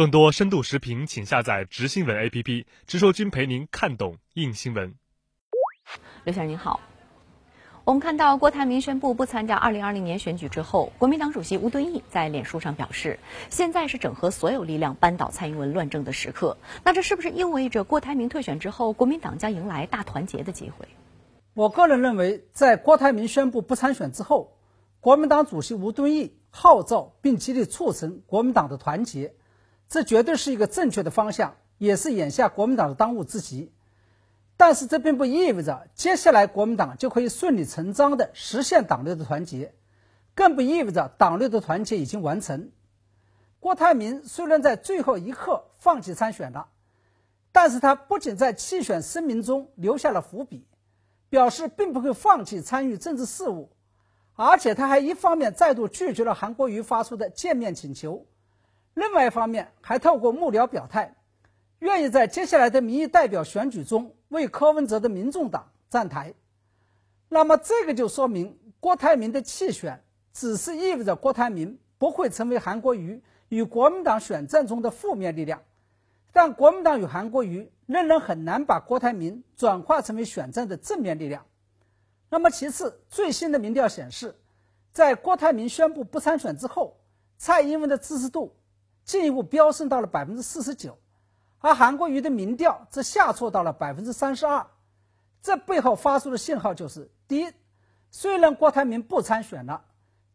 更多深度视频，请下载直新闻 APP，直说君陪您看懂硬新闻。刘先生您好，我们看到郭台铭宣布不参加二零二零年选举之后，国民党主席吴敦义在脸书上表示，现在是整合所有力量扳倒蔡英文乱政的时刻。那这是不是意味着郭台铭退选之后，国民党将迎来大团结的机会？我个人认为，在郭台铭宣布不参选之后，国民党主席吴敦义号召并极力促成国民党的团结，这绝对是一个正确的方向，也是眼下国民党的当务之急。但是，这并不意味着接下来国民党就可以顺理成章地实现党内的团结，更不意味着党内的团结已经完成。郭台铭虽然在最后一刻放弃参选了，但是他不仅在弃选声明中留下了伏笔，表示并不会放弃参与政治事务。而且他还一方面再度拒绝了韩国瑜发出的见面请求，另外一方面还透过幕僚表态，愿意在接下来的民意代表选举中为柯文哲的民众党站台。那么这个就说明郭台铭的弃选，只是意味着郭台铭不会成为韩国瑜与国民党选战中的负面力量，但国民党与韩国瑜仍然很难把郭台铭转化成为选战的正面力量。那么其次，最新的民调显示，在郭台铭宣布不参选之后，蔡英文的支持度进一步飙升到了百分之四十九，而韩国瑜的民调则下挫到了百分之三十二。这背后发出的信号就是：第一，虽然郭台铭不参选了，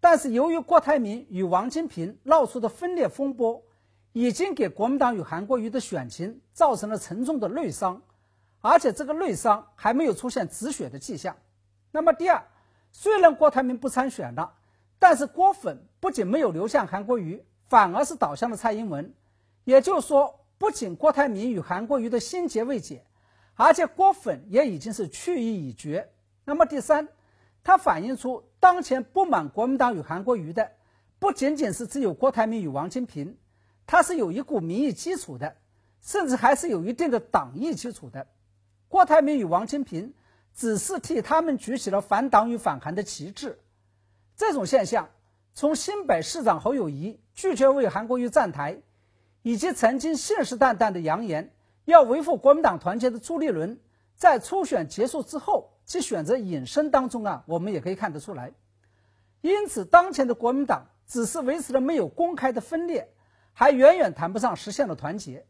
但是由于郭台铭与王金平闹出的分裂风波，已经给国民党与韩国瑜的选情造成了沉重的内伤，而且这个内伤还没有出现止血的迹象。那么第二，虽然郭台铭不参选了，但是郭粉不仅没有流向韩国瑜，反而是倒向了蔡英文。也就是说，不仅郭台铭与韩国瑜的心结未解，而且郭粉也已经是去意已决。那么第三，它反映出当前不满国民党与韩国瑜的，不仅仅是只有郭台铭与王金平，它是有一股民意基础的，甚至还是有一定的党意基础的。郭台铭与王金平。只是替他们举起了反党与反韩的旗帜，这种现象从新北市长侯友谊拒绝为韩国瑜站台，以及曾经信誓旦旦的扬言要维护国民党团结的朱立伦，在初选结束之后其选择隐身当中啊，我们也可以看得出来。因此，当前的国民党只是维持了没有公开的分裂，还远远谈不上实现了团结。